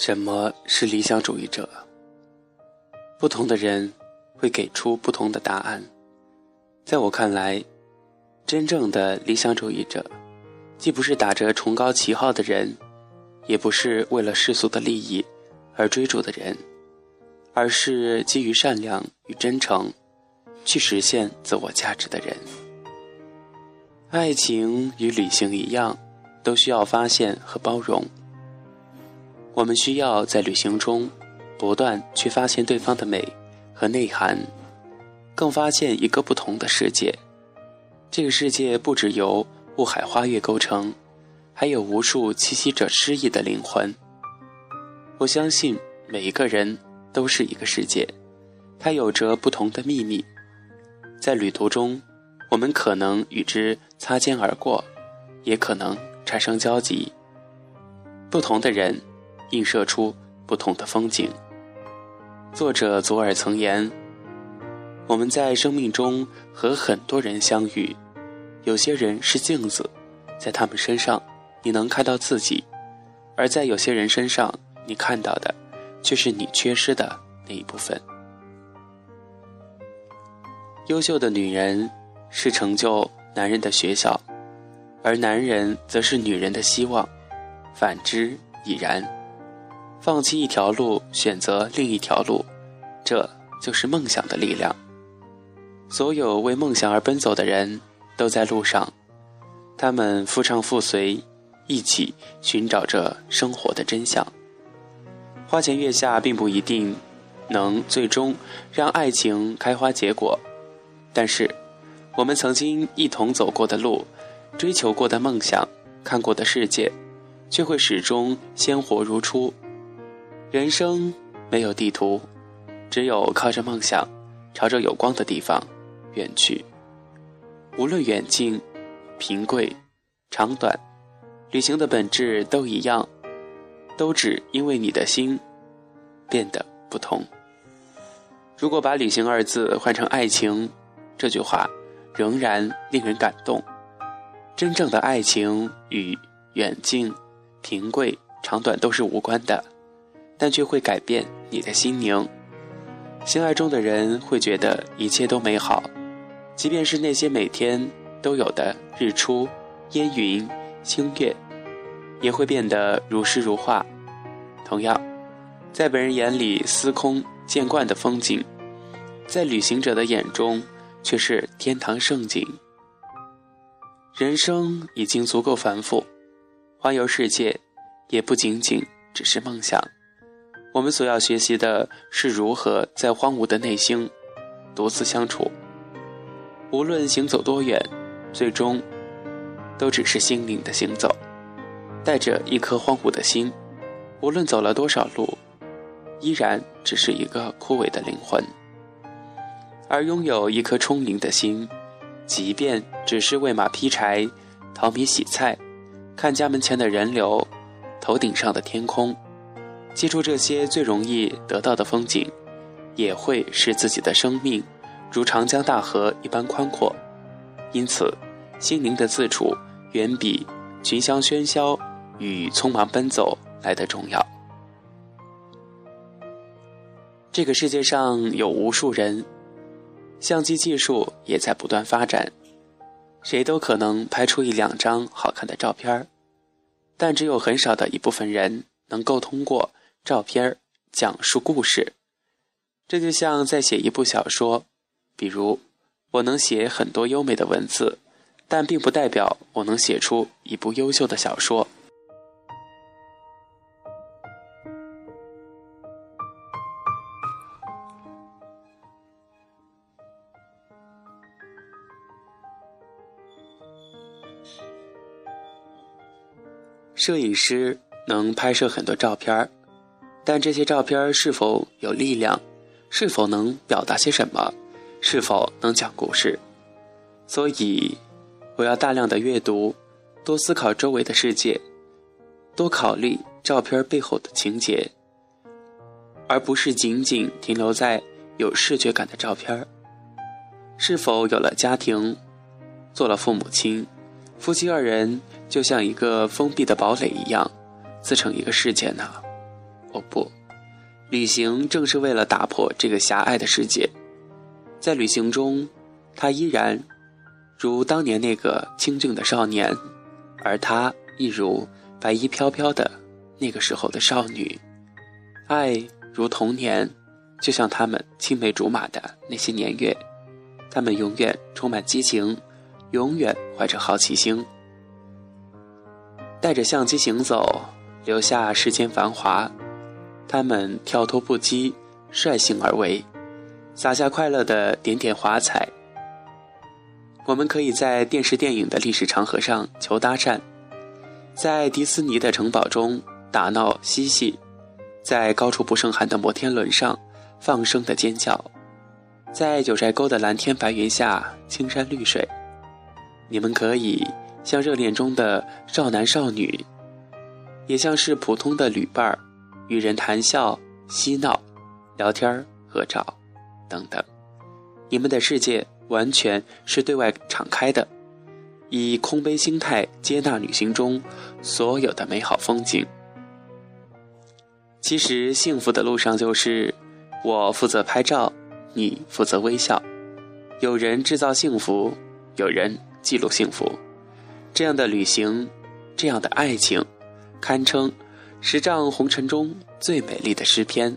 什么是理想主义者？不同的人会给出不同的答案。在我看来，真正的理想主义者，既不是打着崇高旗号的人，也不是为了世俗的利益而追逐的人，而是基于善良与真诚去实现自我价值的人。爱情与旅行一样，都需要发现和包容。我们需要在旅行中不断去发现对方的美和内涵，更发现一个不同的世界。这个世界不只由雾海花月构成，还有无数栖息着诗意的灵魂。我相信每一个人都是一个世界，它有着不同的秘密。在旅途中，我们可能与之擦肩而过，也可能产生交集。不同的人。映射出不同的风景。作者左耳曾言：“我们在生命中和很多人相遇，有些人是镜子，在他们身上你能看到自己；而在有些人身上，你看到的却是你缺失的那一部分。”优秀的女人是成就男人的学校，而男人则是女人的希望，反之亦然。放弃一条路，选择另一条路，这就是梦想的力量。所有为梦想而奔走的人都在路上，他们夫唱妇随，一起寻找着生活的真相。花前月下并不一定能最终让爱情开花结果，但是我们曾经一同走过的路，追求过的梦想，看过的世界，却会始终鲜活如初。人生没有地图，只有靠着梦想，朝着有光的地方远去。无论远近、贫贵、长短，旅行的本质都一样，都只因为你的心变得不同。如果把“旅行”二字换成“爱情”，这句话仍然令人感动。真正的爱情与远近、贫贵、长短都是无关的。但却会改变你的心灵。心爱中的人会觉得一切都美好，即便是那些每天都有的日出、烟云、星月，也会变得如诗如画。同样，在本人眼里司空见惯的风景，在旅行者的眼中却是天堂盛景。人生已经足够繁复，环游世界也不仅仅只是梦想。我们所要学习的是如何在荒芜的内心独自相处。无论行走多远，最终都只是心灵的行走。带着一颗荒芜的心，无论走了多少路，依然只是一个枯萎的灵魂。而拥有一颗充盈的心，即便只是喂马劈柴、淘米洗菜、看家门前的人流、头顶上的天空。记住这些最容易得到的风景，也会使自己的生命如长江大河一般宽阔。因此，心灵的自处远比群香喧嚣与匆忙奔走来的重要。这个世界上有无数人，相机技术也在不断发展，谁都可能拍出一两张好看的照片但只有很少的一部分人能够通过。照片讲述故事，这就像在写一部小说。比如，我能写很多优美的文字，但并不代表我能写出一部优秀的小说。摄影师能拍摄很多照片儿。但这些照片是否有力量？是否能表达些什么？是否能讲故事？所以，我要大量的阅读，多思考周围的世界，多考虑照片背后的情节，而不是仅仅停留在有视觉感的照片。是否有了家庭，做了父母亲，夫妻二人就像一个封闭的堡垒一样，自成一个世界呢？不，旅行正是为了打破这个狭隘的世界。在旅行中，他依然如当年那个清静的少年，而他亦如白衣飘飘的那个时候的少女。爱如童年，就像他们青梅竹马的那些年月，他们永远充满激情，永远怀着好奇心，带着相机行走，留下世间繁华。他们跳脱不羁，率性而为，洒下快乐的点点华彩。我们可以在电视电影的历史长河上求搭讪，在迪斯尼的城堡中打闹嬉戏。在高处不胜寒的摩天轮上放声的尖叫，在九寨沟的蓝天白云下青山绿水，你们可以像热恋中的少男少女，也像是普通的旅伴儿，与人谈笑嬉闹、聊天合照等等。你们的世界完全是对外敞开的，以空杯心态接纳旅行中所有的美好风景。其实，幸福的路上就是我负责拍照，你负责微笑。有人制造幸福，有人记录幸福。这样的旅行，这样的爱情，堪称十丈红尘中最美丽的诗篇。